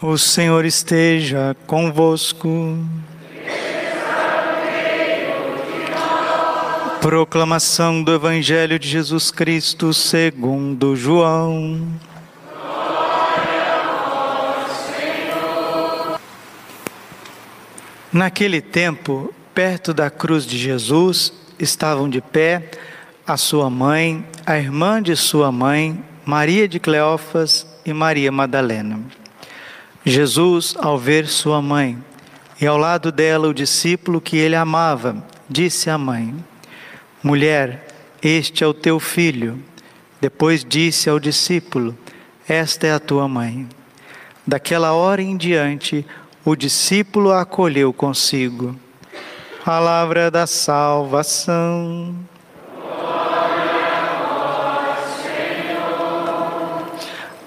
O Senhor esteja convosco. Proclamação do Evangelho de Jesus Cristo segundo João. Naquele tempo, perto da cruz de Jesus, estavam de pé a sua mãe, a irmã de sua mãe, Maria de Cleófas e Maria Madalena. Jesus, ao ver sua mãe e ao lado dela o discípulo que ele amava, disse à mãe: Mulher, este é o teu filho. Depois disse ao discípulo: Esta é a tua mãe. Daquela hora em diante, o discípulo a acolheu consigo. Palavra da salvação.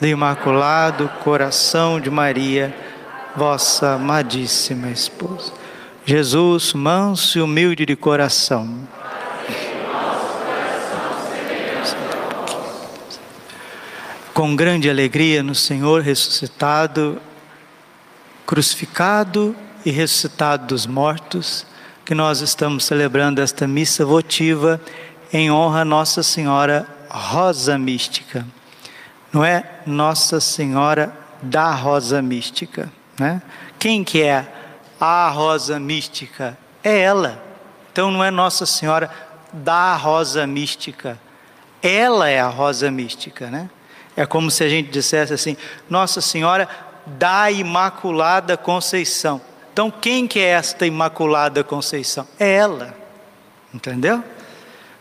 do Imaculado Coração de Maria, vossa amadíssima esposa. Jesus, manso e humilde de coração. Com grande alegria no Senhor ressuscitado, crucificado e ressuscitado dos mortos, que nós estamos celebrando esta missa votiva em honra a Nossa Senhora Rosa Mística não é Nossa Senhora da Rosa Mística, né? Quem que é a Rosa Mística? É ela. Então não é Nossa Senhora da Rosa Mística. Ela é a Rosa Mística, né? É como se a gente dissesse assim: Nossa Senhora da Imaculada Conceição. Então quem que é esta Imaculada Conceição? É ela. Entendeu?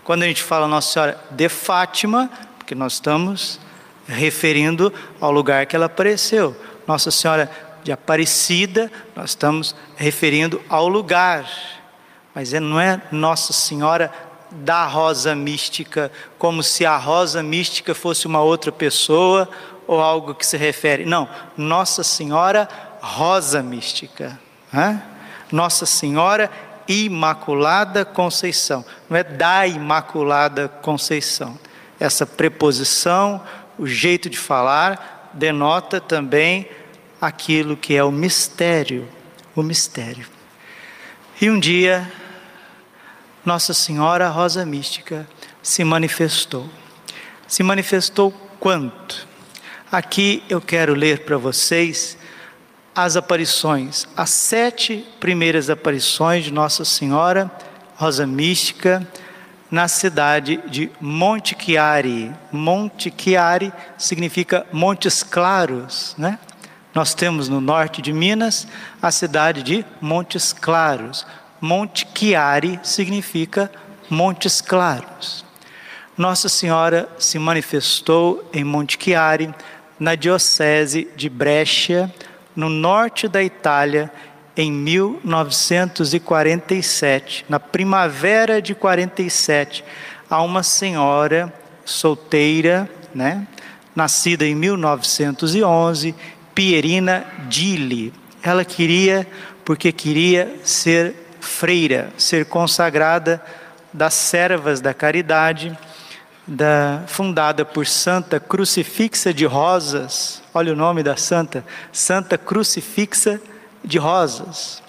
Quando a gente fala Nossa Senhora de Fátima, porque nós estamos referindo ao lugar que ela apareceu. Nossa Senhora de Aparecida, nós estamos referindo ao lugar, mas é, não é Nossa Senhora da Rosa Mística, como se a Rosa Mística fosse uma outra pessoa ou algo que se refere. Não, Nossa Senhora Rosa Mística. Né? Nossa Senhora Imaculada Conceição, não é da Imaculada Conceição. Essa preposição o jeito de falar denota também aquilo que é o mistério, o mistério. E um dia, Nossa Senhora Rosa Mística se manifestou. Se manifestou quanto? Aqui eu quero ler para vocês as aparições, as sete primeiras aparições de Nossa Senhora Rosa Mística na cidade de Monte Chiari. Monte Chiari significa Montes Claros, né? Nós temos no norte de Minas a cidade de Montes Claros. Monte Chiari significa Montes Claros. Nossa Senhora se manifestou em Monte Chiari, na diocese de Brescia, no norte da Itália, em 1947, na primavera de 47, a uma senhora solteira, né, nascida em 1911, Pierina Dili. Ela queria, porque queria ser freira, ser consagrada das servas da caridade, da, fundada por Santa Crucifixa de Rosas. Olha o nome da santa, Santa Crucifixa de de rosas.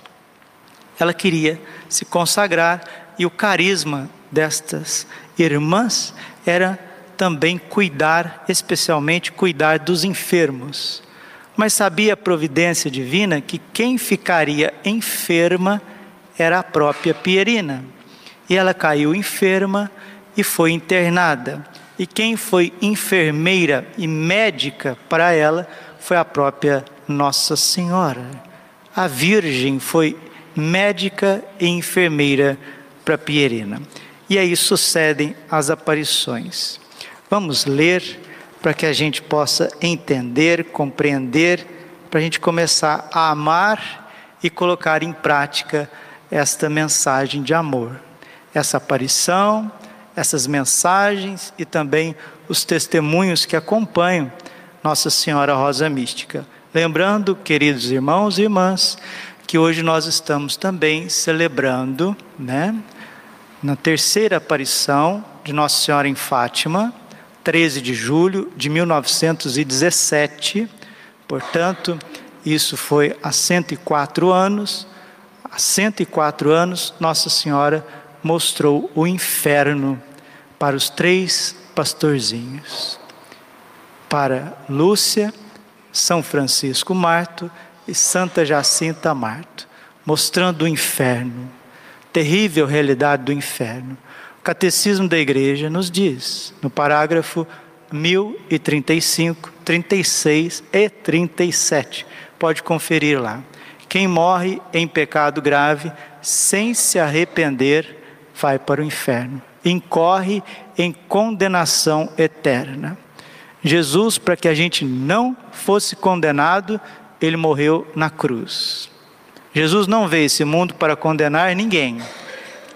Ela queria se consagrar e o carisma destas irmãs era também cuidar, especialmente cuidar dos enfermos. Mas sabia a providência divina que quem ficaria enferma era a própria Pierina. E ela caiu enferma e foi internada. E quem foi enfermeira e médica para ela foi a própria Nossa Senhora a Virgem foi médica e enfermeira para Pierina. E aí sucedem as aparições. Vamos ler para que a gente possa entender, compreender, para a gente começar a amar e colocar em prática esta mensagem de amor. Essa aparição, essas mensagens e também os testemunhos que acompanham Nossa Senhora Rosa Mística. Lembrando, queridos irmãos e irmãs, que hoje nós estamos também celebrando, né, na terceira aparição de Nossa Senhora em Fátima, 13 de julho de 1917. Portanto, isso foi há 104 anos. Há 104 anos, Nossa Senhora mostrou o inferno para os três pastorzinhos. Para Lúcia, São Francisco Marto e Santa Jacinta Marto, mostrando o inferno, terrível realidade do inferno. O Catecismo da Igreja nos diz, no parágrafo 1035, 36 e 37, Pode conferir lá. Quem morre em pecado grave, sem se arrepender, vai para o inferno, incorre em condenação eterna. Jesus, para que a gente não fosse condenado, ele morreu na cruz. Jesus não veio esse mundo para condenar ninguém.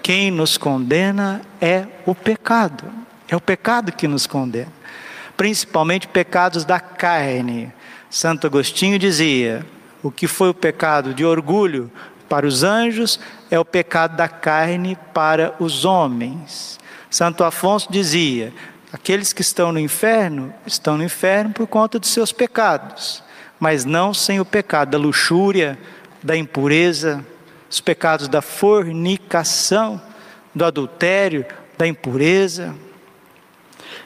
Quem nos condena é o pecado. É o pecado que nos condena. Principalmente pecados da carne, Santo Agostinho dizia: o que foi o pecado de orgulho para os anjos é o pecado da carne para os homens. Santo Afonso dizia: aqueles que estão no inferno estão no inferno por conta dos seus pecados, mas não sem o pecado da luxúria, da impureza, os pecados da fornicação, do adultério, da impureza.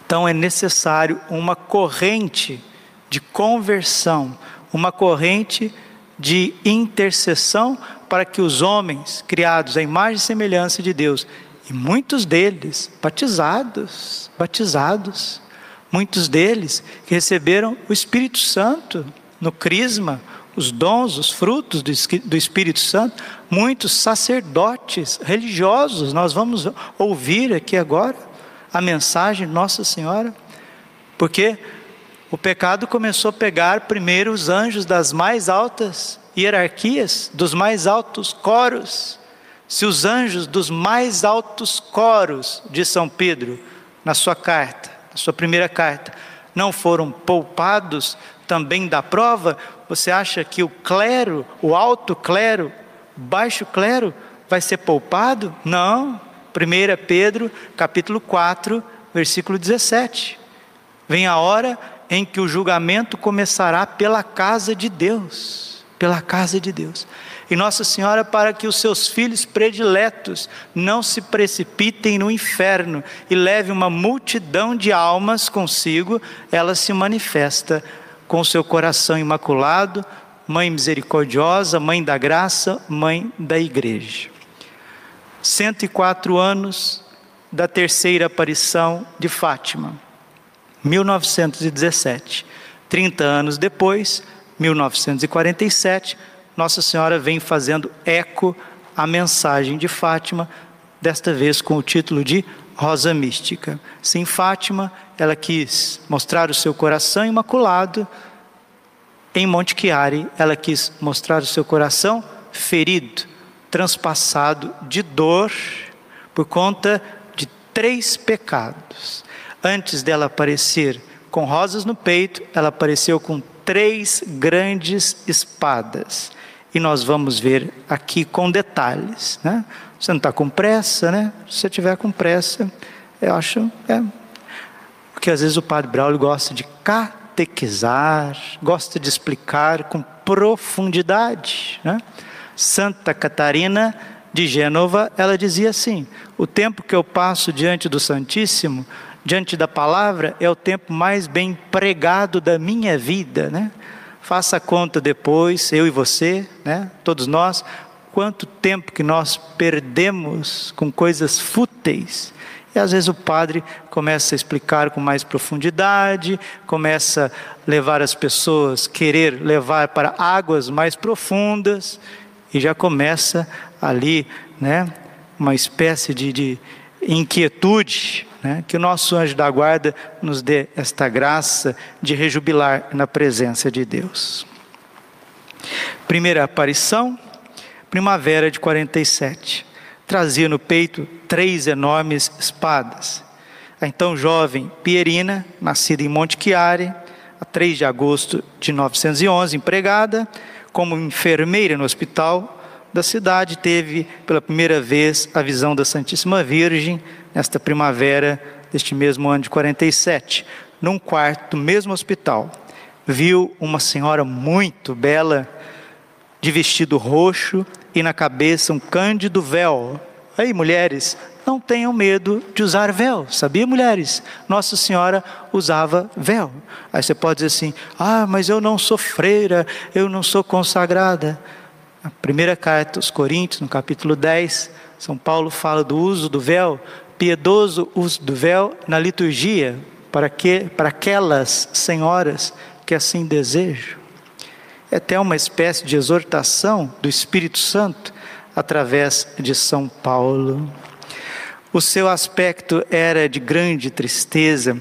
Então é necessário uma corrente de conversão, uma corrente de intercessão para que os homens criados à imagem e semelhança de Deus, e muitos deles batizados, batizados, muitos deles que receberam o Espírito Santo no crisma, os dons, os frutos do Espírito Santo, muitos sacerdotes religiosos, nós vamos ouvir aqui agora a mensagem de Nossa Senhora, porque o pecado começou a pegar primeiro os anjos das mais altas hierarquias, dos mais altos coros. Se os anjos dos mais altos coros de São Pedro, na sua carta, na sua primeira carta, não foram poupados também da prova, você acha que o clero, o alto clero, baixo clero, vai ser poupado? Não. 1 Pedro, capítulo 4, versículo 17. Vem a hora em que o julgamento começará pela casa de Deus, pela casa de Deus. E Nossa Senhora, para que os seus filhos prediletos não se precipitem no inferno e leve uma multidão de almas consigo, ela se manifesta com seu coração imaculado, Mãe misericordiosa, Mãe da graça, Mãe da igreja. 104 anos da terceira aparição de Fátima. 1917. 30 anos depois, 1947, Nossa Senhora vem fazendo eco à mensagem de Fátima, desta vez com o título de Rosa Mística. Sim, Fátima, ela quis mostrar o seu coração imaculado. Em Monte Chiari, ela quis mostrar o seu coração ferido, transpassado de dor por conta de três pecados. Antes dela aparecer com rosas no peito, ela apareceu com três grandes espadas. E nós vamos ver aqui com detalhes. Né? Você não está com pressa, né? Se você tiver com pressa, eu acho. É, porque às vezes o padre Braulio gosta de catequizar, gosta de explicar com profundidade. Né? Santa Catarina de Gênova, ela dizia assim: o tempo que eu passo diante do Santíssimo diante da palavra é o tempo mais bem pregado da minha vida, né? Faça conta depois, eu e você, né? Todos nós, quanto tempo que nós perdemos com coisas fúteis. E às vezes o padre começa a explicar com mais profundidade, começa a levar as pessoas, querer levar para águas mais profundas, e já começa ali, né? Uma espécie de, de inquietude, né? Que o nosso anjo da guarda nos dê esta graça de rejubilar na presença de Deus. Primeira aparição, primavera de 47. Trazia no peito três enormes espadas. A então jovem Pierina, nascida em Monte Chiari, a 3 de agosto de 911, empregada como enfermeira no hospital da cidade, teve pela primeira vez a visão da Santíssima Virgem nesta primavera deste mesmo ano de 47, num quarto do mesmo hospital. Viu uma senhora muito bela, de vestido roxo e na cabeça um cândido véu. Aí, mulheres, não tenham medo de usar véu. Sabia, mulheres? Nossa Senhora usava véu. Aí você pode dizer assim: ah, mas eu não sou freira, eu não sou consagrada. Na primeira carta aos Coríntios, no capítulo 10, São Paulo fala do uso do véu, piedoso uso do véu na liturgia, para, que, para aquelas senhoras que assim desejam. É até uma espécie de exortação do Espírito Santo através de São Paulo. O seu aspecto era de grande tristeza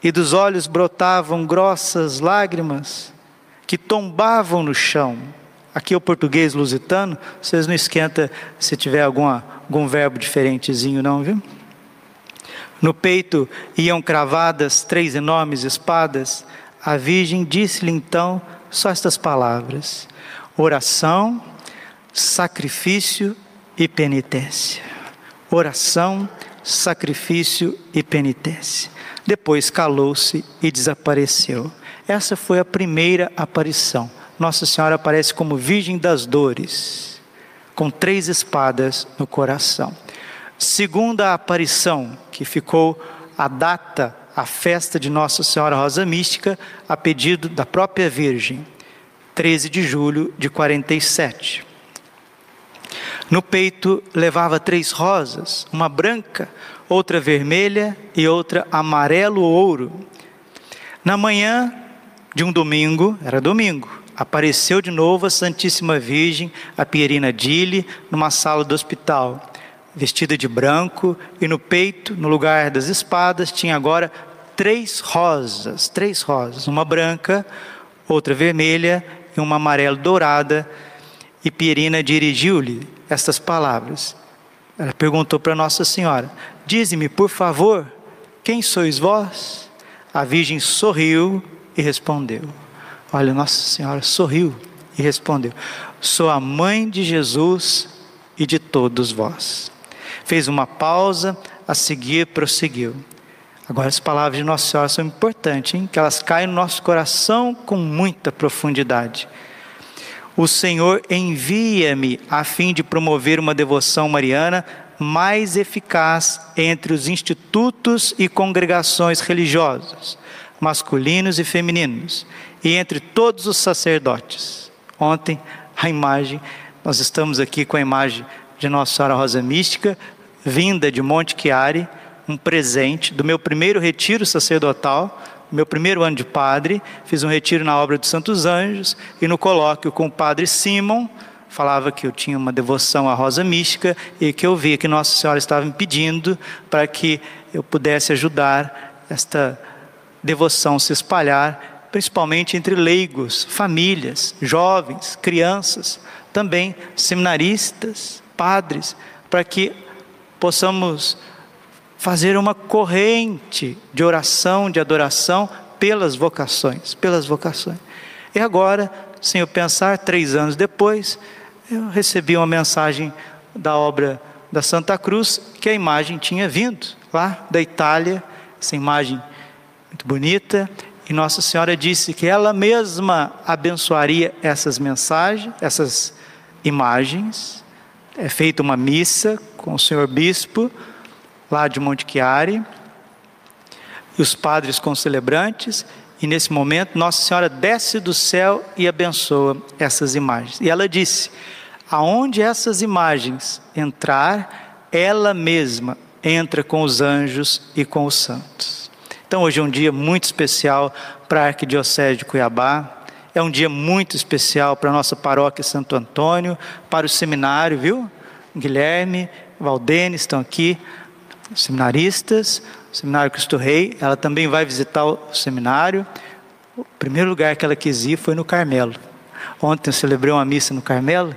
e dos olhos brotavam grossas lágrimas que tombavam no chão. Aqui é o português lusitano, vocês não esquenta se tiver alguma, algum verbo diferentezinho não, viu? No peito iam cravadas três enormes espadas. A Virgem disse-lhe então só estas palavras: oração, sacrifício e penitência oração, sacrifício e penitência. Depois calou-se e desapareceu. Essa foi a primeira aparição. Nossa Senhora aparece como Virgem das Dores, com três espadas no coração. Segunda aparição, que ficou a data, a festa de Nossa Senhora Rosa Mística, a pedido da própria Virgem, 13 de julho de 47. No peito levava três rosas, uma branca, outra vermelha e outra amarelo-ouro. Na manhã de um domingo, era domingo, apareceu de novo a Santíssima Virgem, a Pierina Dille, numa sala do hospital, vestida de branco, e no peito, no lugar das espadas, tinha agora três rosas, três rosas, uma branca, outra vermelha e uma amarelo dourada. E Pierina dirigiu-lhe estas palavras. Ela perguntou para Nossa Senhora: Dize-me, por favor, quem sois vós? A Virgem sorriu e respondeu. Olha, Nossa Senhora sorriu e respondeu: Sou a mãe de Jesus e de todos vós. Fez uma pausa, a seguir prosseguiu. Agora, as palavras de Nossa Senhora são importantes, hein? que elas caem no nosso coração com muita profundidade. O Senhor envia-me a fim de promover uma devoção mariana mais eficaz entre os institutos e congregações religiosas, masculinos e femininos, e entre todos os sacerdotes. Ontem, a imagem, nós estamos aqui com a imagem de Nossa Senhora Rosa Mística, vinda de Monte Chiari, um presente do meu primeiro retiro sacerdotal, meu primeiro ano de padre, fiz um retiro na obra dos Santos Anjos e no colóquio com o padre Simon, falava que eu tinha uma devoção à rosa mística e que eu via que Nossa Senhora estava me pedindo para que eu pudesse ajudar esta devoção se espalhar, principalmente entre leigos, famílias, jovens, crianças, também seminaristas, padres, para que possamos fazer uma corrente de oração, de adoração pelas vocações, pelas vocações. E agora, sem eu pensar, três anos depois, eu recebi uma mensagem da obra da Santa Cruz que a imagem tinha vindo lá da Itália, essa imagem muito bonita, e Nossa Senhora disse que ela mesma abençoaria essas mensagens, essas imagens. É feita uma missa com o senhor bispo lá de Monte Chiari, e os padres concelebrantes, e nesse momento Nossa Senhora desce do céu e abençoa essas imagens. E ela disse: aonde essas imagens entrar, ela mesma entra com os anjos e com os santos. Então hoje é um dia muito especial para a Arquidiocese de Cuiabá. É um dia muito especial para a nossa paróquia Santo Antônio, para o seminário, viu? Guilherme, Valdene estão aqui, seminaristas, Seminário Cristo Rei, ela também vai visitar o seminário. O primeiro lugar que ela quis ir foi no Carmelo. Ontem eu celebrei uma missa no Carmelo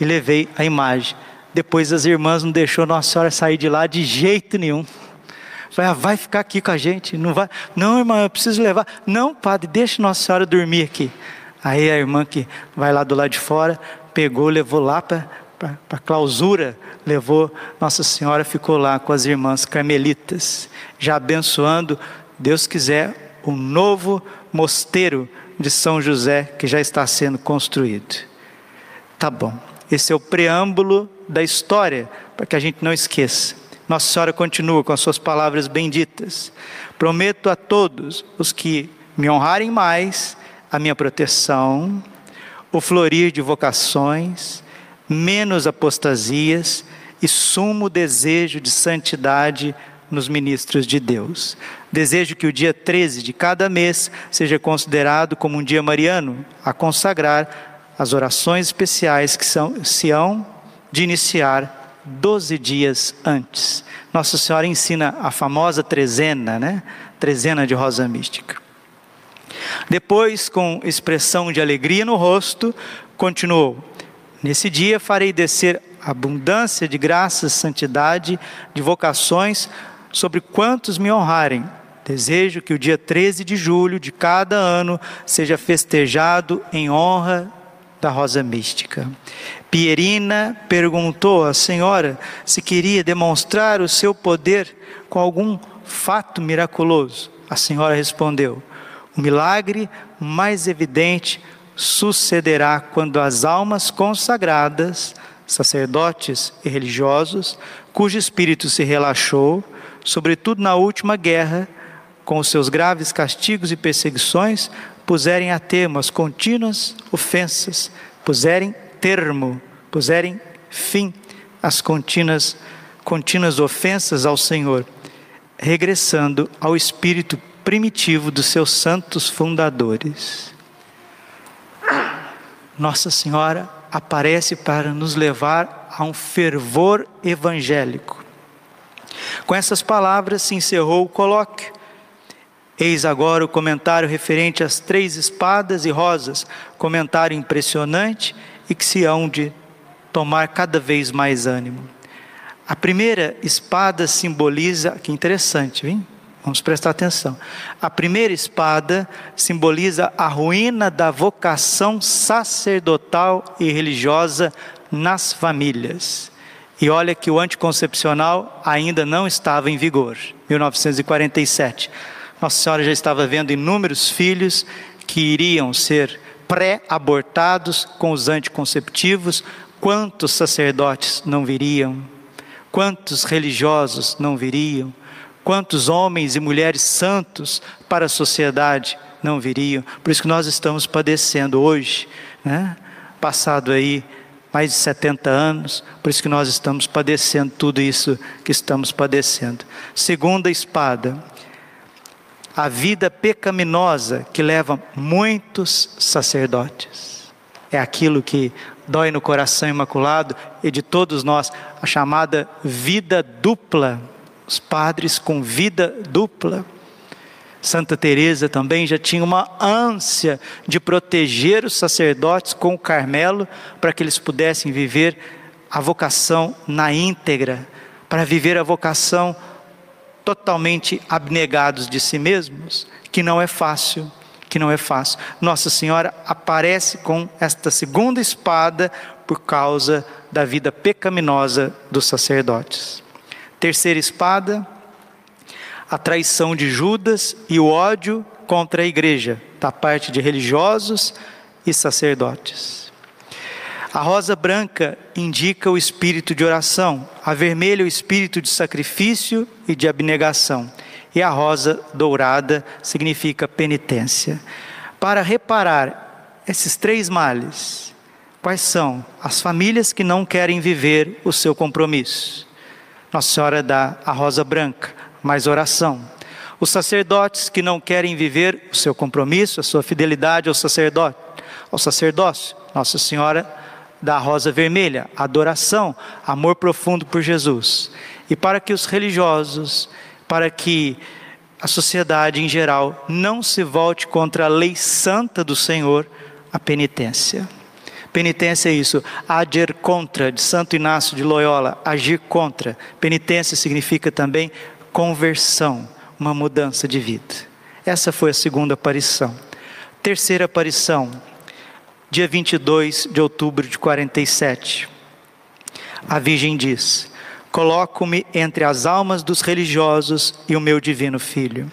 e levei a imagem. Depois as irmãs não deixou Nossa Senhora sair de lá de jeito nenhum. Falei, ah, vai ficar aqui com a gente, não vai? Não, irmã, eu preciso levar. Não, padre, deixa Nossa Senhora dormir aqui. Aí a irmã que vai lá do lado de fora, pegou, levou lá para a clausura, levou Nossa Senhora, ficou lá com as irmãs carmelitas, já abençoando, Deus quiser, um novo mosteiro de São José que já está sendo construído. Tá bom, esse é o preâmbulo da história, para que a gente não esqueça. Nossa Senhora continua com as suas palavras benditas: Prometo a todos os que me honrarem mais a minha proteção, o florir de vocações, menos apostasias e sumo desejo de santidade nos ministros de Deus. Desejo que o dia 13 de cada mês seja considerado como um dia mariano a consagrar as orações especiais que são, se hão de iniciar 12 dias antes. Nossa Senhora ensina a famosa trezena, né? Trezena de rosa mística. Depois, com expressão de alegria no rosto, continuou: Nesse dia farei descer abundância de graças, santidade, de vocações sobre quantos me honrarem. Desejo que o dia 13 de julho de cada ano seja festejado em honra da rosa mística. Pierina perguntou à senhora se queria demonstrar o seu poder com algum fato miraculoso. A senhora respondeu: o milagre mais evidente sucederá quando as almas consagradas, sacerdotes e religiosos, cujo espírito se relaxou, sobretudo na última guerra, com os seus graves castigos e perseguições, puserem a termo as contínuas ofensas, puserem termo, puserem fim às contínuas, contínuas ofensas ao Senhor, regressando ao espírito primitivo dos seus santos fundadores. Nossa Senhora aparece para nos levar a um fervor evangélico. Com essas palavras se encerrou o colóquio. Eis agora o comentário referente às três espadas e rosas, comentário impressionante e que se hão de tomar cada vez mais ânimo. A primeira espada simboliza, que interessante, hein? Vamos prestar atenção. A primeira espada simboliza a ruína da vocação sacerdotal e religiosa nas famílias. E olha que o anticoncepcional ainda não estava em vigor, 1947. Nossa Senhora já estava vendo inúmeros filhos que iriam ser pré-abortados com os anticonceptivos. Quantos sacerdotes não viriam? Quantos religiosos não viriam? Quantos homens e mulheres santos para a sociedade não viriam? Por isso que nós estamos padecendo hoje, né? Passado aí mais de 70 anos, por isso que nós estamos padecendo tudo isso que estamos padecendo. Segunda espada, a vida pecaminosa que leva muitos sacerdotes. É aquilo que dói no coração imaculado e de todos nós, a chamada vida dupla os padres com vida dupla. Santa Teresa também já tinha uma ânsia de proteger os sacerdotes com o Carmelo para que eles pudessem viver a vocação na íntegra, para viver a vocação totalmente abnegados de si mesmos, que não é fácil, que não é fácil. Nossa Senhora aparece com esta segunda espada por causa da vida pecaminosa dos sacerdotes. Terceira espada, a traição de Judas e o ódio contra a igreja, da parte de religiosos e sacerdotes. A rosa branca indica o espírito de oração, a vermelha o espírito de sacrifício e de abnegação, e a rosa dourada significa penitência. Para reparar esses três males, quais são? As famílias que não querem viver o seu compromisso nossa Senhora dá a rosa branca, mais oração. Os sacerdotes que não querem viver o seu compromisso, a sua fidelidade ao sacerdote, ao sacerdócio, Nossa Senhora dá a rosa vermelha, adoração, amor profundo por Jesus. E para que os religiosos, para que a sociedade em geral não se volte contra a lei santa do Senhor, a penitência. Penitência é isso, agir contra, de Santo Inácio de Loyola, agir contra. Penitência significa também conversão, uma mudança de vida. Essa foi a segunda aparição. Terceira aparição, dia 22 de outubro de 47. A Virgem diz: Coloco-me entre as almas dos religiosos e o meu divino filho.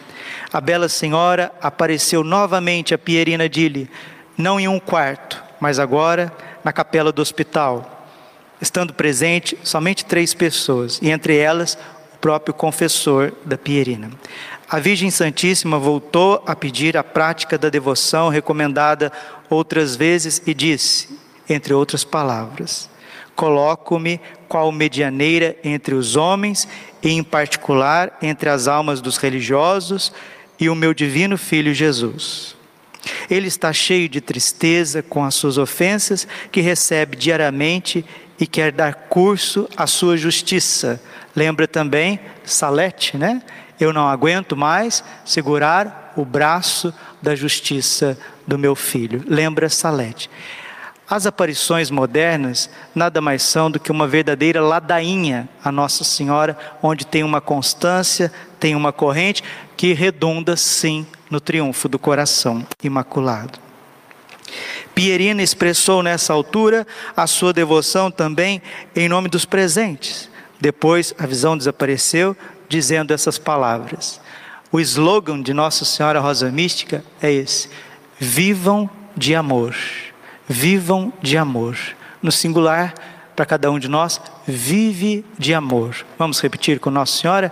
A bela senhora apareceu novamente a Pierina Dille, não em um quarto, mas agora na capela do hospital, estando presente somente três pessoas, e entre elas o próprio confessor da Pierina. A Virgem Santíssima voltou a pedir a prática da devoção recomendada outras vezes e disse, entre outras palavras: Coloco-me qual medianeira entre os homens e, em particular, entre as almas dos religiosos e o meu divino Filho Jesus. Ele está cheio de tristeza com as suas ofensas que recebe diariamente e quer dar curso à sua justiça. Lembra também Salete, né? Eu não aguento mais segurar o braço da justiça do meu filho. Lembra Salete. As aparições modernas nada mais são do que uma verdadeira ladainha a Nossa Senhora, onde tem uma constância, tem uma corrente que redunda sim no triunfo do coração imaculado. Pierina expressou nessa altura a sua devoção também em nome dos presentes. Depois a visão desapareceu, dizendo essas palavras. O slogan de Nossa Senhora Rosa Mística é esse: Vivam de amor. Vivam de amor. No singular, para cada um de nós, vive de amor. Vamos repetir com Nossa Senhora?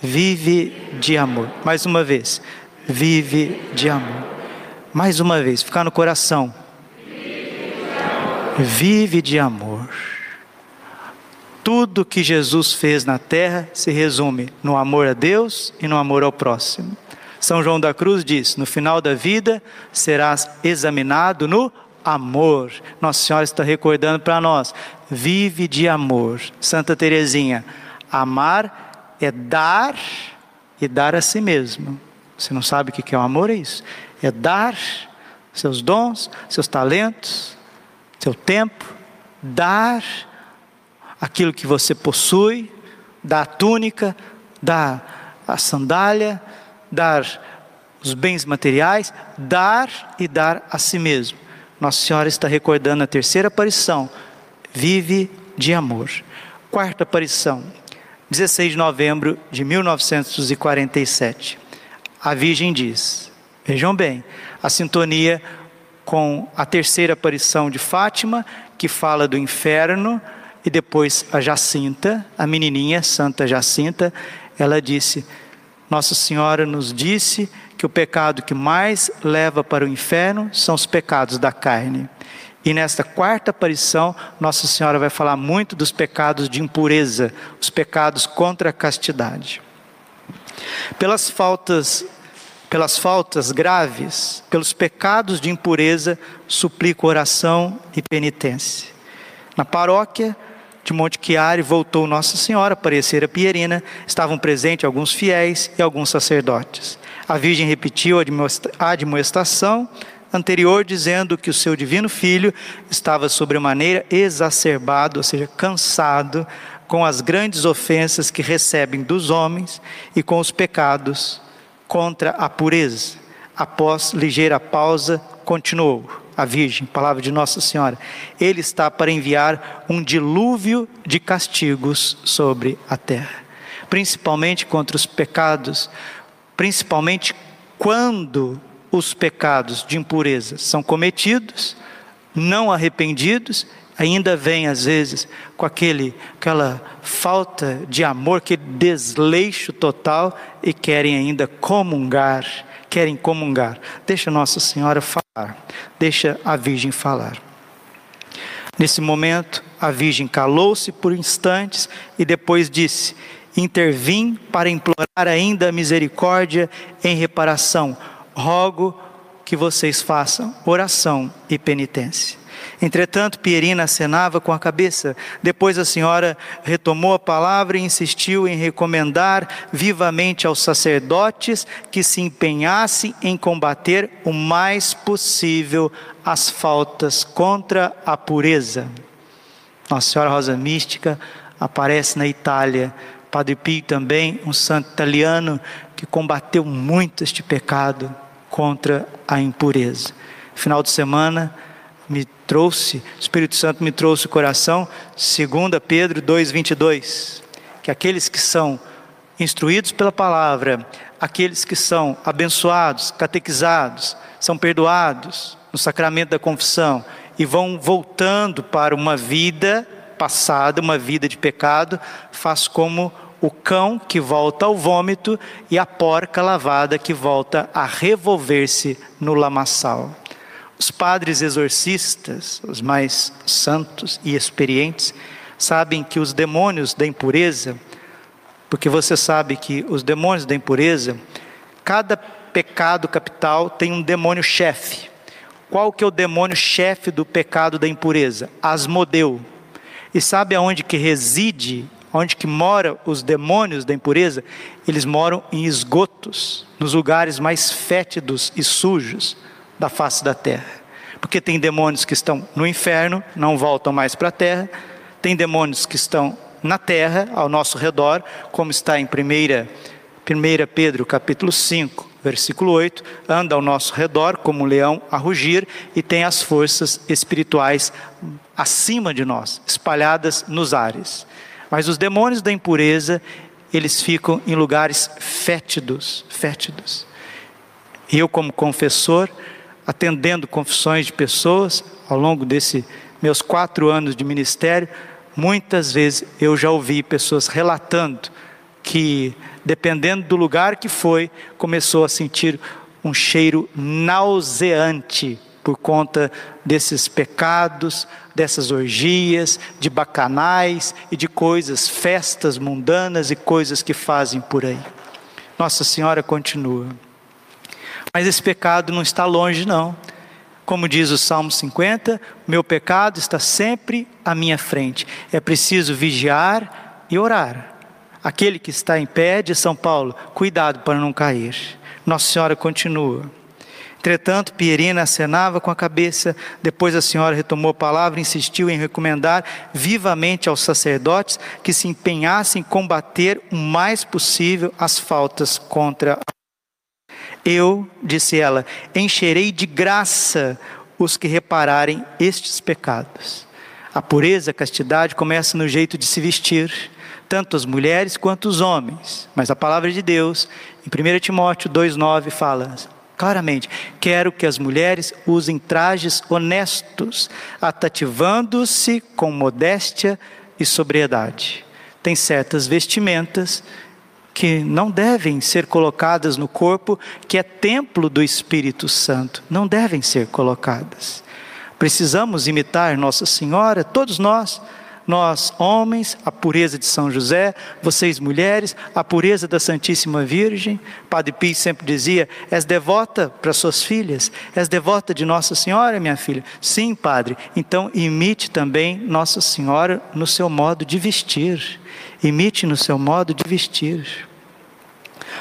Vive de amor. Mais uma vez vive de amor. Mais uma vez, ficar no coração. Vive de amor. Tudo que Jesus fez na terra se resume no amor a Deus e no amor ao próximo. São João da Cruz diz: no final da vida serás examinado no amor. Nossa Senhora está recordando para nós: vive de amor. Santa Teresinha, amar é dar e dar a si mesmo. Você não sabe o que é o amor? É isso. É dar seus dons, seus talentos, seu tempo, dar aquilo que você possui, dar a túnica, dar a sandália, dar os bens materiais, dar e dar a si mesmo. Nossa Senhora está recordando a terceira aparição. Vive de amor. Quarta aparição, 16 de novembro de 1947 a Virgem diz: vejam bem, a sintonia com a terceira aparição de Fátima, que fala do inferno, e depois a Jacinta, a menininha, Santa Jacinta, ela disse: Nossa Senhora nos disse que o pecado que mais leva para o inferno são os pecados da carne. E nesta quarta aparição, Nossa Senhora vai falar muito dos pecados de impureza, os pecados contra a castidade. Pelas faltas, pelas faltas graves, pelos pecados de impureza, suplico oração e penitência. Na paróquia de Monte Chiari voltou Nossa Senhora, aparecer a Pierina, estavam presentes alguns fiéis e alguns sacerdotes. A Virgem repetiu a admoestação anterior, dizendo que o seu divino filho estava sobremaneira exacerbado, ou seja, cansado, com as grandes ofensas que recebem dos homens e com os pecados contra a pureza. Após ligeira pausa, continuou a Virgem, palavra de Nossa Senhora. Ele está para enviar um dilúvio de castigos sobre a terra, principalmente contra os pecados, principalmente quando os pecados de impureza são cometidos, não arrependidos ainda vem às vezes com aquele, aquela falta de amor, aquele desleixo total e querem ainda comungar, querem comungar. Deixa Nossa Senhora falar, deixa a Virgem falar. Nesse momento, a Virgem calou-se por instantes e depois disse: Intervim para implorar ainda misericórdia em reparação. Rogo que vocês façam oração e penitência. Entretanto, Pierina acenava com a cabeça. Depois a senhora retomou a palavra e insistiu em recomendar vivamente aos sacerdotes que se empenhassem em combater o mais possível as faltas contra a pureza. Nossa Senhora Rosa Mística aparece na Itália. Padre Pio também, um santo italiano que combateu muito este pecado contra a impureza. Final de semana, me trouxe, o Espírito Santo me trouxe o coração, 2 Pedro 2,22, que aqueles que são instruídos pela palavra, aqueles que são abençoados, catequizados, são perdoados no sacramento da confissão e vão voltando para uma vida passada, uma vida de pecado, faz como o cão que volta ao vômito e a porca lavada que volta a revolver-se no lamaçal. Os padres exorcistas, os mais santos e experientes, sabem que os demônios da impureza, porque você sabe que os demônios da impureza, cada pecado capital tem um demônio chefe. Qual que é o demônio chefe do pecado da impureza? Asmodeu. E sabe aonde que reside, onde que mora os demônios da impureza? Eles moram em esgotos, nos lugares mais fétidos e sujos da face da terra. Porque tem demônios que estão no inferno, não voltam mais para a terra, tem demônios que estão na terra, ao nosso redor, como está em 1 Pedro capítulo 5, versículo 8, anda ao nosso redor como um leão a rugir e tem as forças espirituais acima de nós, espalhadas nos ares. Mas os demônios da impureza, eles ficam em lugares fétidos, fétidos. Eu como confessor, atendendo confissões de pessoas ao longo desses meus quatro anos de ministério, muitas vezes eu já ouvi pessoas relatando que, dependendo do lugar que foi, começou a sentir um cheiro nauseante por conta desses pecados, dessas orgias, de bacanais e de coisas, festas mundanas e coisas que fazem por aí. Nossa Senhora continua. Mas esse pecado não está longe, não. Como diz o Salmo 50, meu pecado está sempre à minha frente. É preciso vigiar e orar. Aquele que está em pé de São Paulo, cuidado para não cair. Nossa Senhora continua. Entretanto, Pierina acenava com a cabeça. Depois a senhora retomou a palavra e insistiu em recomendar vivamente aos sacerdotes que se empenhassem em combater o mais possível as faltas contra a eu, disse ela, encherei de graça os que repararem estes pecados. A pureza, a castidade começa no jeito de se vestir, tanto as mulheres quanto os homens. Mas a palavra de Deus, em 1 Timóteo 2,9, fala claramente: quero que as mulheres usem trajes honestos, atativando-se com modéstia e sobriedade. Tem certas vestimentas que não devem ser colocadas no corpo, que é templo do Espírito Santo. Não devem ser colocadas. Precisamos imitar Nossa Senhora, todos nós. Nós, homens, a pureza de São José, vocês, mulheres, a pureza da Santíssima Virgem. Padre Pio sempre dizia: És devota para suas filhas? És devota de Nossa Senhora, minha filha? Sim, Padre. Então, imite também Nossa Senhora no seu modo de vestir imite no seu modo de vestir.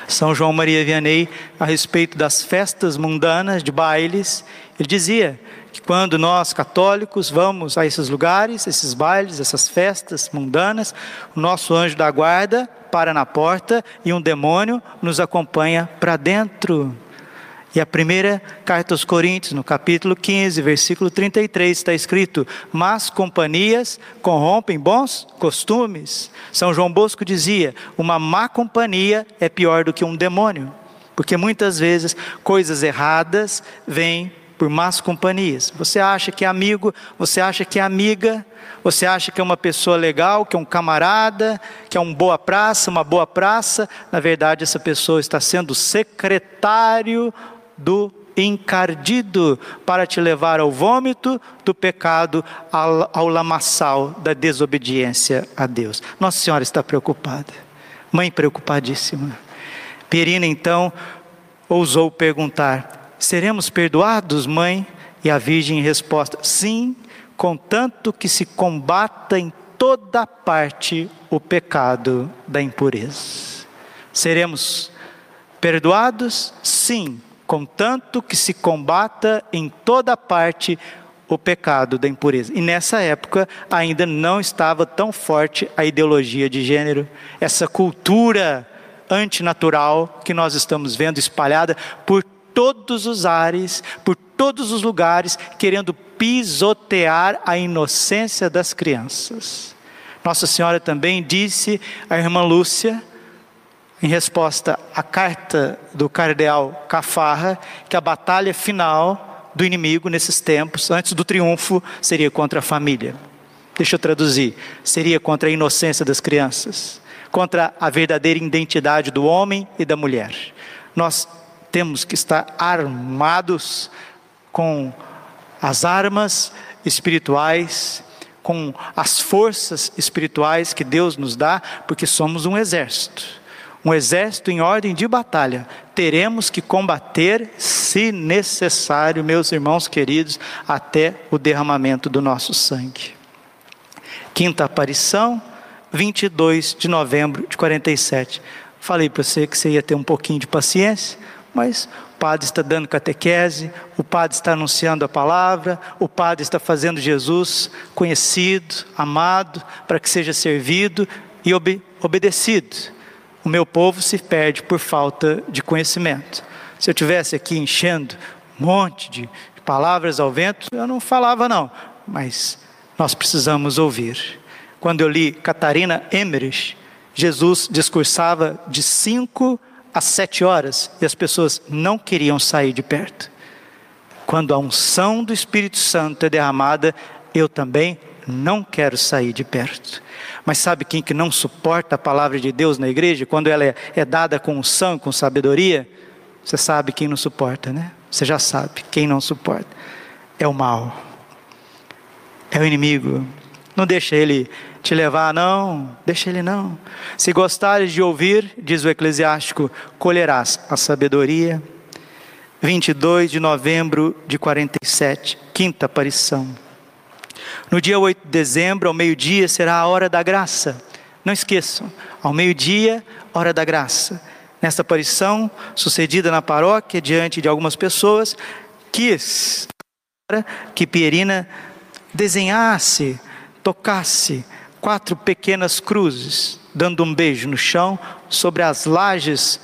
São João Maria Vianney, a respeito das festas mundanas de bailes, ele dizia que quando nós católicos vamos a esses lugares, esses bailes, essas festas mundanas, o nosso anjo da guarda para na porta e um demônio nos acompanha para dentro. E a primeira carta aos Coríntios, no capítulo 15, versículo 33, está escrito: Mas companhias corrompem bons costumes. São João Bosco dizia: Uma má companhia é pior do que um demônio, porque muitas vezes coisas erradas vêm por más companhias. Você acha que é amigo, você acha que é amiga, você acha que é uma pessoa legal, que é um camarada, que é uma boa praça, uma boa praça. Na verdade, essa pessoa está sendo secretário do encardido para te levar ao vômito do pecado, ao, ao lamaçal da desobediência a Deus. Nossa Senhora está preocupada, mãe preocupadíssima. Perina então ousou perguntar: Seremos perdoados, mãe? E a Virgem em resposta: Sim, contanto que se combata em toda parte o pecado da impureza. Seremos perdoados? Sim, contanto que se combata em toda parte o pecado da impureza. E nessa época ainda não estava tão forte a ideologia de gênero, essa cultura antinatural que nós estamos vendo espalhada por todos os ares, por todos os lugares, querendo pisotear a inocência das crianças. Nossa Senhora também disse à irmã Lúcia, em resposta à carta do cardeal Cafarra, que a batalha final do inimigo nesses tempos, antes do triunfo, seria contra a família. Deixa eu traduzir: seria contra a inocência das crianças contra a verdadeira identidade do homem e da mulher. Nós temos que estar armados com as armas espirituais, com as forças espirituais que Deus nos dá, porque somos um exército. Um exército em ordem de batalha. Teremos que combater, se necessário, meus irmãos queridos, até o derramamento do nosso sangue. Quinta aparição, 22 de novembro de 47. Falei para você que você ia ter um pouquinho de paciência, mas o padre está dando catequese, o padre está anunciando a palavra, o padre está fazendo Jesus conhecido, amado, para que seja servido e obedecido. O meu povo se perde por falta de conhecimento. Se eu tivesse aqui enchendo um monte de palavras ao vento, eu não falava não, mas nós precisamos ouvir. Quando eu li Catarina Emmerich, Jesus discursava de cinco a sete horas e as pessoas não queriam sair de perto. Quando a unção do Espírito Santo é derramada, eu também não quero sair de perto. Mas sabe quem que não suporta a palavra de Deus na igreja? Quando ela é, é dada com unção, com sabedoria? Você sabe quem não suporta, né? Você já sabe quem não suporta. É o mal. É o inimigo. Não deixa ele te levar, não, deixa ele não. Se gostares de ouvir, diz o eclesiástico, colherás a sabedoria. 22 de novembro de 47, quinta aparição. No dia 8 de dezembro, ao meio-dia, será a hora da graça. Não esqueçam, ao meio-dia, hora da graça. Nesta aparição, sucedida na paróquia, diante de algumas pessoas, quis que Pierina desenhasse, tocasse quatro pequenas cruzes, dando um beijo no chão, sobre as lajes,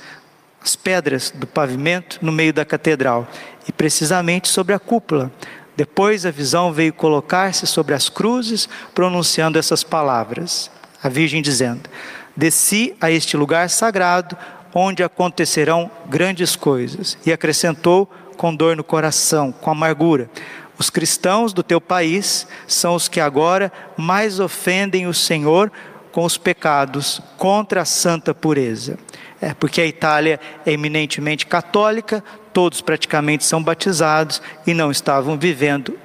as pedras do pavimento, no meio da catedral, e precisamente sobre a cúpula. Depois a visão veio colocar-se sobre as cruzes, pronunciando essas palavras. A Virgem dizendo: Desci a este lugar sagrado, onde acontecerão grandes coisas. E acrescentou com dor no coração, com amargura: os cristãos do teu país são os que agora mais ofendem o Senhor com os pecados contra a santa pureza. É porque a Itália é eminentemente católica, todos praticamente são batizados e não estavam vivendo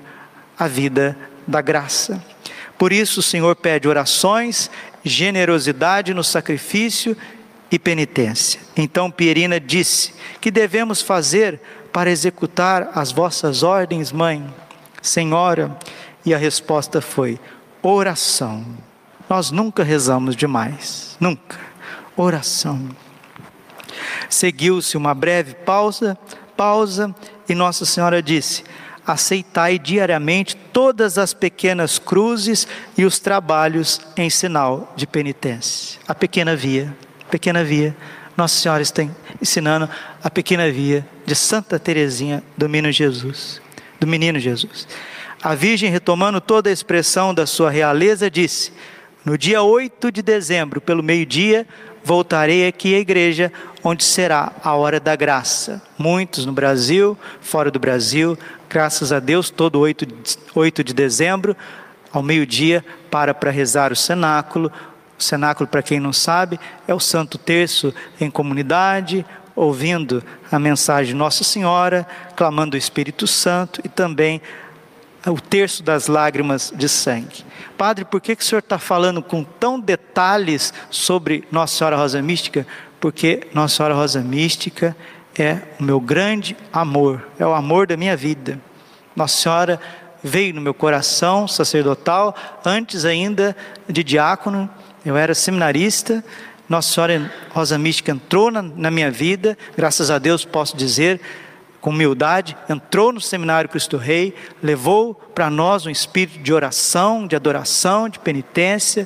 a vida da graça. Por isso o Senhor pede orações, generosidade no sacrifício e penitência. Então Pierina disse: Que devemos fazer para executar as vossas ordens, mãe? Senhora, e a resposta foi: oração. Nós nunca rezamos demais, nunca. Oração. Seguiu-se uma breve pausa, pausa, e Nossa Senhora disse: Aceitai diariamente todas as pequenas cruzes e os trabalhos em sinal de penitência. A pequena via, pequena via. Nossa Senhora está ensinando a pequena via de Santa Teresinha do Menino Jesus do menino Jesus. A Virgem, retomando toda a expressão da sua realeza, disse: No dia 8 de dezembro, pelo meio-dia, voltarei aqui à igreja, onde será a hora da graça. Muitos no Brasil, fora do Brasil, graças a Deus, todo 8 de, 8 de dezembro, ao meio-dia, para para rezar o cenáculo. O cenáculo, para quem não sabe, é o Santo Terço em comunidade, ouvindo a mensagem de Nossa Senhora, clamando o Espírito Santo e também o terço das lágrimas de sangue. Padre, por que, que o senhor está falando com tão detalhes sobre Nossa Senhora Rosa Mística? Porque Nossa Senhora Rosa Mística é o meu grande amor, é o amor da minha vida. Nossa Senhora veio no meu coração sacerdotal, antes ainda de diácono, eu era seminarista. Nossa Senhora Rosa Mística entrou na, na minha vida, graças a Deus posso dizer, com humildade, entrou no seminário Cristo Rei, levou para nós um espírito de oração, de adoração, de penitência,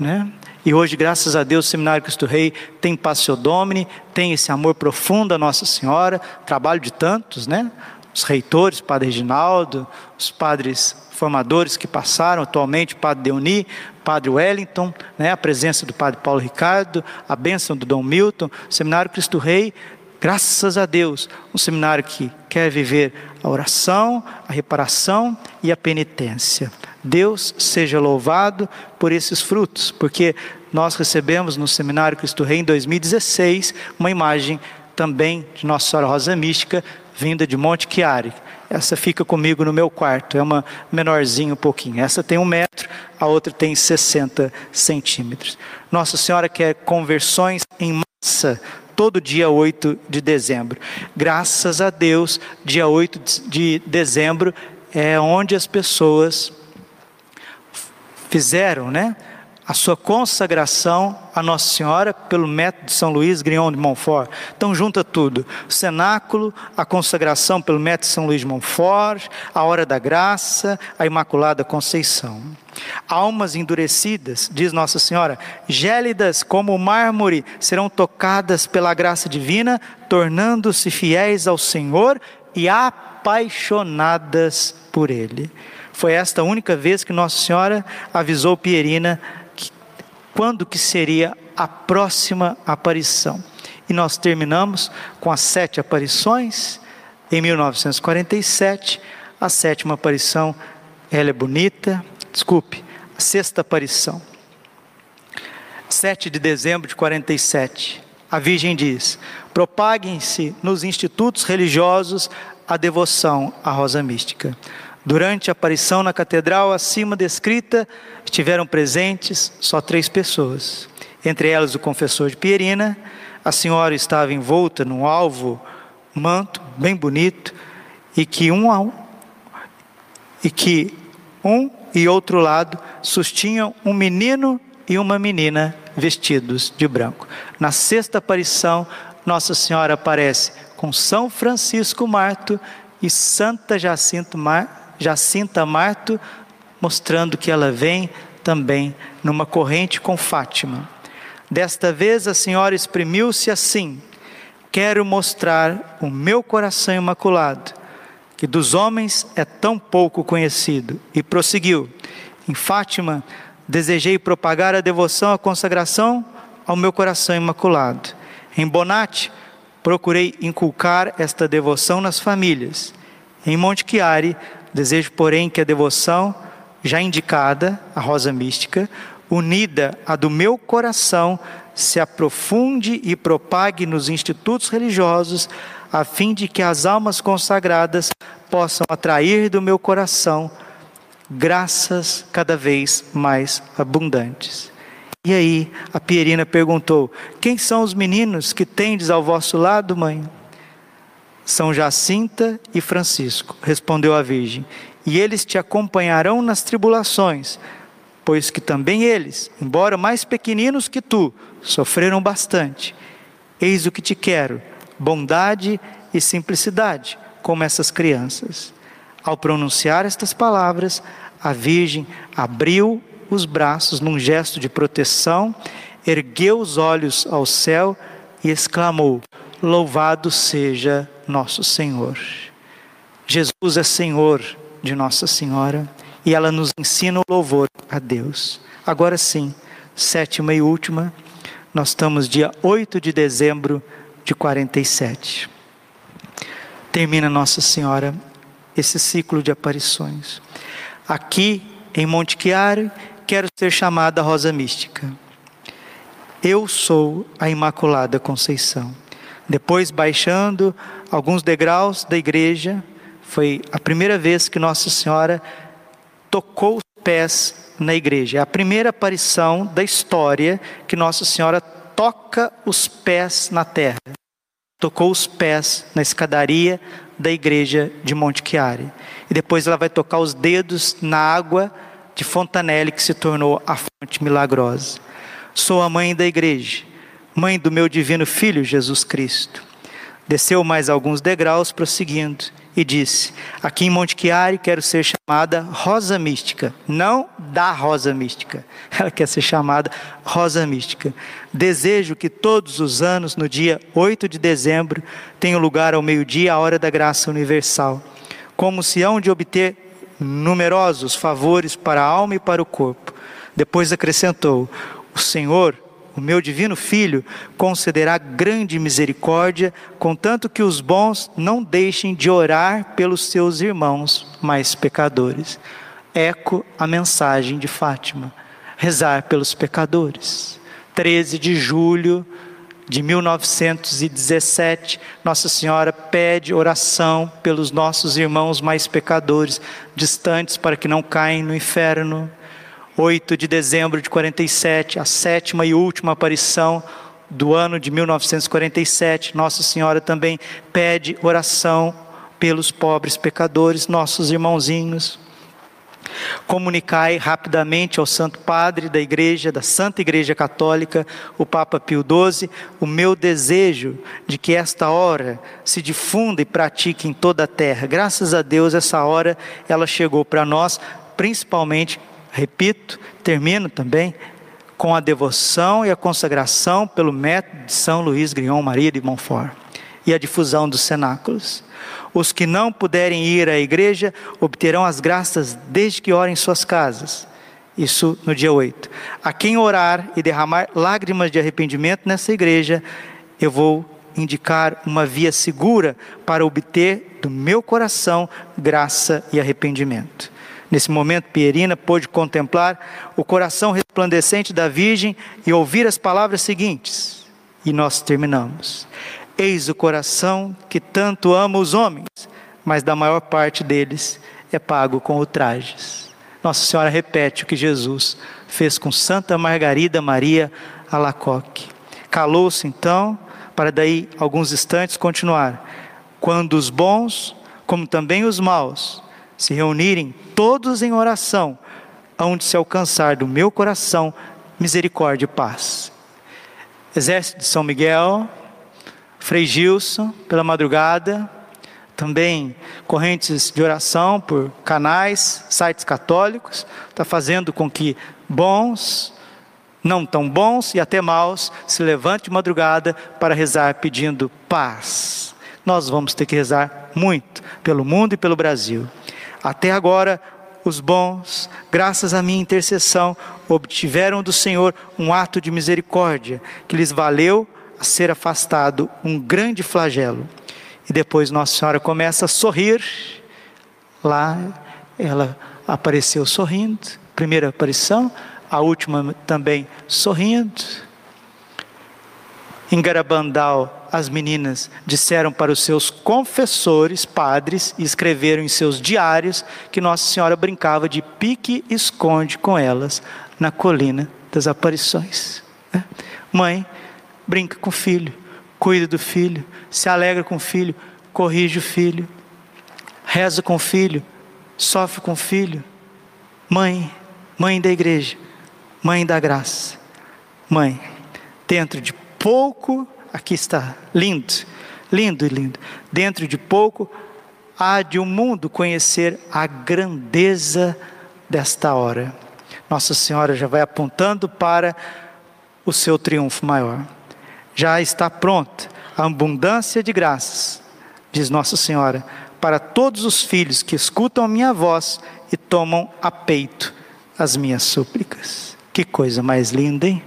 né? E hoje, graças a Deus, o Seminário Cristo Rei tem Passio Domini, tem esse amor profundo a Nossa Senhora, trabalho de tantos, né? Os reitores, Padre Reginaldo, os padres formadores que passaram atualmente, Padre Deuni, Padre Wellington, né? a presença do Padre Paulo Ricardo, a bênção do Dom Milton, o Seminário Cristo Rei Graças a Deus, um seminário que quer viver a oração, a reparação e a penitência. Deus seja louvado por esses frutos, porque nós recebemos no Seminário Cristo Rei em 2016 uma imagem também de Nossa Senhora Rosa Mística vinda de Monte Chiari. Essa fica comigo no meu quarto, é uma menorzinha um pouquinho. Essa tem um metro, a outra tem 60 centímetros. Nossa Senhora quer conversões em massa todo dia 8 de dezembro. Graças a Deus, dia 8 de dezembro é onde as pessoas fizeram, né? A sua consagração a Nossa Senhora pelo método de São Luís Grignon de Montfort. Então junta tudo: o cenáculo, a consagração pelo método de São Luís de Montfort, a hora da graça, a Imaculada Conceição. Almas endurecidas, diz Nossa Senhora, gélidas como o mármore, serão tocadas pela graça divina, tornando-se fiéis ao Senhor e apaixonadas por Ele. Foi esta única vez que Nossa Senhora avisou Pierina quando que seria a próxima aparição. E nós terminamos com as sete aparições em 1947. A sétima aparição, ela é bonita, desculpe, a sexta aparição. 7 de dezembro de 47. A Virgem diz: propaguem-se nos institutos religiosos a devoção à rosa mística. Durante a aparição na catedral acima descrita, estiveram presentes só três pessoas. Entre elas o confessor de Pierina, a senhora estava envolta num alvo manto bem bonito e que um a um, e que um e outro lado sustinham um menino e uma menina vestidos de branco. Na sexta aparição, Nossa Senhora aparece com São Francisco Marto e Santa Jacinto Marto Jacinta Marto, mostrando que ela vem também numa corrente com Fátima. Desta vez a senhora exprimiu-se assim: Quero mostrar o meu coração imaculado, que dos homens é tão pouco conhecido. E prosseguiu: Em Fátima, desejei propagar a devoção, a consagração ao meu coração imaculado. Em Bonate, procurei inculcar esta devoção nas famílias. Em Monte Chiari, Desejo, porém, que a devoção já indicada, a rosa mística, unida à do meu coração, se aprofunde e propague nos institutos religiosos, a fim de que as almas consagradas possam atrair do meu coração graças cada vez mais abundantes. E aí, a Pierina perguntou: Quem são os meninos que tendes ao vosso lado, mãe? São Jacinta e Francisco, respondeu a Virgem, e eles te acompanharão nas tribulações, pois que também eles, embora mais pequeninos que tu, sofreram bastante. Eis o que te quero: bondade e simplicidade, como essas crianças. Ao pronunciar estas palavras, a Virgem abriu os braços num gesto de proteção, ergueu os olhos ao céu e exclamou: Louvado seja nosso Senhor. Jesus é Senhor de Nossa Senhora e ela nos ensina o louvor a Deus. Agora sim, sétima e última, nós estamos dia 8 de dezembro de 47. Termina Nossa Senhora esse ciclo de aparições. Aqui em Monte Chiari, quero ser chamada Rosa Mística. Eu sou a Imaculada Conceição. Depois, baixando alguns degraus da igreja, foi a primeira vez que Nossa Senhora tocou os pés na igreja. É a primeira aparição da história que Nossa Senhora toca os pés na terra. tocou os pés na escadaria da igreja de Monte Chiari. E depois ela vai tocar os dedos na água de Fontanelle, que se tornou a fonte milagrosa. Sou a mãe da igreja, mãe do meu divino filho Jesus Cristo. Desceu mais alguns degraus, prosseguindo, e disse: Aqui em Monte Chiari quero ser chamada Rosa Mística, não da Rosa Mística. Ela quer ser chamada Rosa Mística. Desejo que todos os anos, no dia 8 de dezembro, tenha lugar ao meio-dia a hora da graça universal, como se hão de obter numerosos favores para a alma e para o corpo. Depois acrescentou: O Senhor o meu divino Filho concederá grande misericórdia, contanto que os bons não deixem de orar pelos seus irmãos mais pecadores. Eco a mensagem de Fátima: rezar pelos pecadores. 13 de julho de 1917, Nossa Senhora pede oração pelos nossos irmãos mais pecadores, distantes, para que não caem no inferno. 8 de dezembro de 47, a sétima e última aparição do ano de 1947, Nossa Senhora também pede oração pelos pobres pecadores, nossos irmãozinhos. Comunicai rapidamente ao Santo Padre da Igreja, da Santa Igreja Católica, o Papa Pio XII, o meu desejo de que esta hora se difunda e pratique em toda a terra. Graças a Deus, essa hora ela chegou para nós, principalmente repito, termino também com a devoção e a consagração pelo método de São Luís Grion Maria de Montfort e a difusão dos cenáculos. Os que não puderem ir à igreja obterão as graças desde que orem em suas casas. Isso no dia 8. A quem orar e derramar lágrimas de arrependimento nessa igreja, eu vou indicar uma via segura para obter do meu coração graça e arrependimento. Nesse momento, Pierina pôde contemplar o coração resplandecente da Virgem e ouvir as palavras seguintes. E nós terminamos. Eis o coração que tanto ama os homens, mas da maior parte deles é pago com ultrajes. Nossa Senhora repete o que Jesus fez com Santa Margarida Maria Alacoque. Calou-se então, para daí alguns instantes continuar. Quando os bons, como também os maus, se reunirem todos em oração, aonde se alcançar do meu coração misericórdia e paz. Exército de São Miguel, Frei Gilson, pela madrugada, também correntes de oração por canais, sites católicos, está fazendo com que bons, não tão bons e até maus se levantem de madrugada para rezar pedindo paz. Nós vamos ter que rezar muito pelo mundo e pelo Brasil. Até agora, os bons, graças à minha intercessão, obtiveram do Senhor um ato de misericórdia que lhes valeu a ser afastado um grande flagelo. E depois Nossa Senhora começa a sorrir. Lá ela apareceu sorrindo, primeira aparição, a última também sorrindo. Em Garabandal, as meninas disseram para os seus confessores, padres, e escreveram em seus diários que Nossa Senhora brincava de pique-esconde com elas na colina das aparições. Né? Mãe, brinca com o filho, cuida do filho, se alegra com o filho, corrige o filho, reza com o filho, sofre com o filho. Mãe, mãe da igreja, mãe da graça, mãe, dentro de pouco, aqui está, lindo, lindo e lindo. Dentro de pouco, há de o um mundo conhecer a grandeza desta hora. Nossa Senhora já vai apontando para o seu triunfo maior. Já está pronta a abundância de graças, diz Nossa Senhora, para todos os filhos que escutam a minha voz e tomam a peito as minhas súplicas. Que coisa mais linda, hein?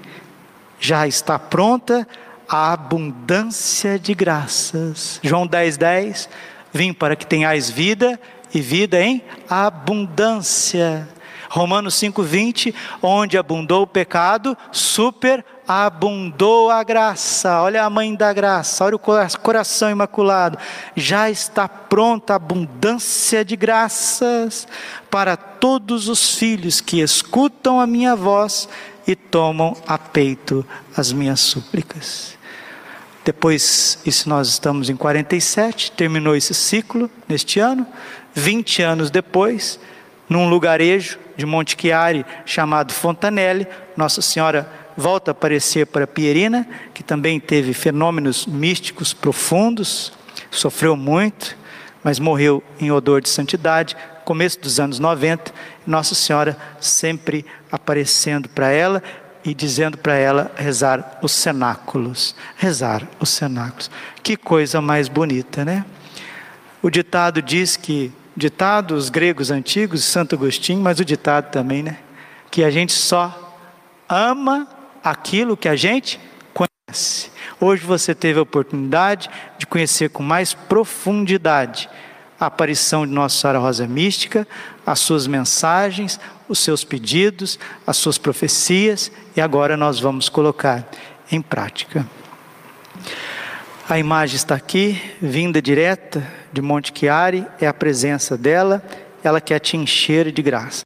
já está pronta a abundância de graças. João 10, 10, vim para que tenhais vida e vida em abundância. Romanos 5,20, onde abundou o pecado, superabundou a graça. Olha a mãe da graça, olha o coração imaculado. Já está pronta a abundância de graças para todos os filhos que escutam a minha voz e tomam a peito as minhas súplicas. Depois, isso nós estamos em 47, terminou esse ciclo neste ano. 20 anos depois, num lugarejo de Monte Chiari chamado Fontanelle, Nossa Senhora volta a aparecer para Pierina, que também teve fenômenos místicos profundos, sofreu muito, mas morreu em odor de santidade, começo dos anos 90, Nossa Senhora sempre aparecendo para ela e dizendo para ela rezar os cenáculos, rezar os cenáculos. Que coisa mais bonita, né? O ditado diz que ditados gregos antigos, Santo Agostinho, mas o ditado também, né? Que a gente só ama aquilo que a gente conhece. Hoje você teve a oportunidade de conhecer com mais profundidade a aparição de Nossa Senhora Rosa Mística, as suas mensagens, os seus pedidos, as suas profecias, e agora nós vamos colocar em prática. A imagem está aqui, vinda direta de Monte Chiari, é a presença dela, ela quer te encher de graça.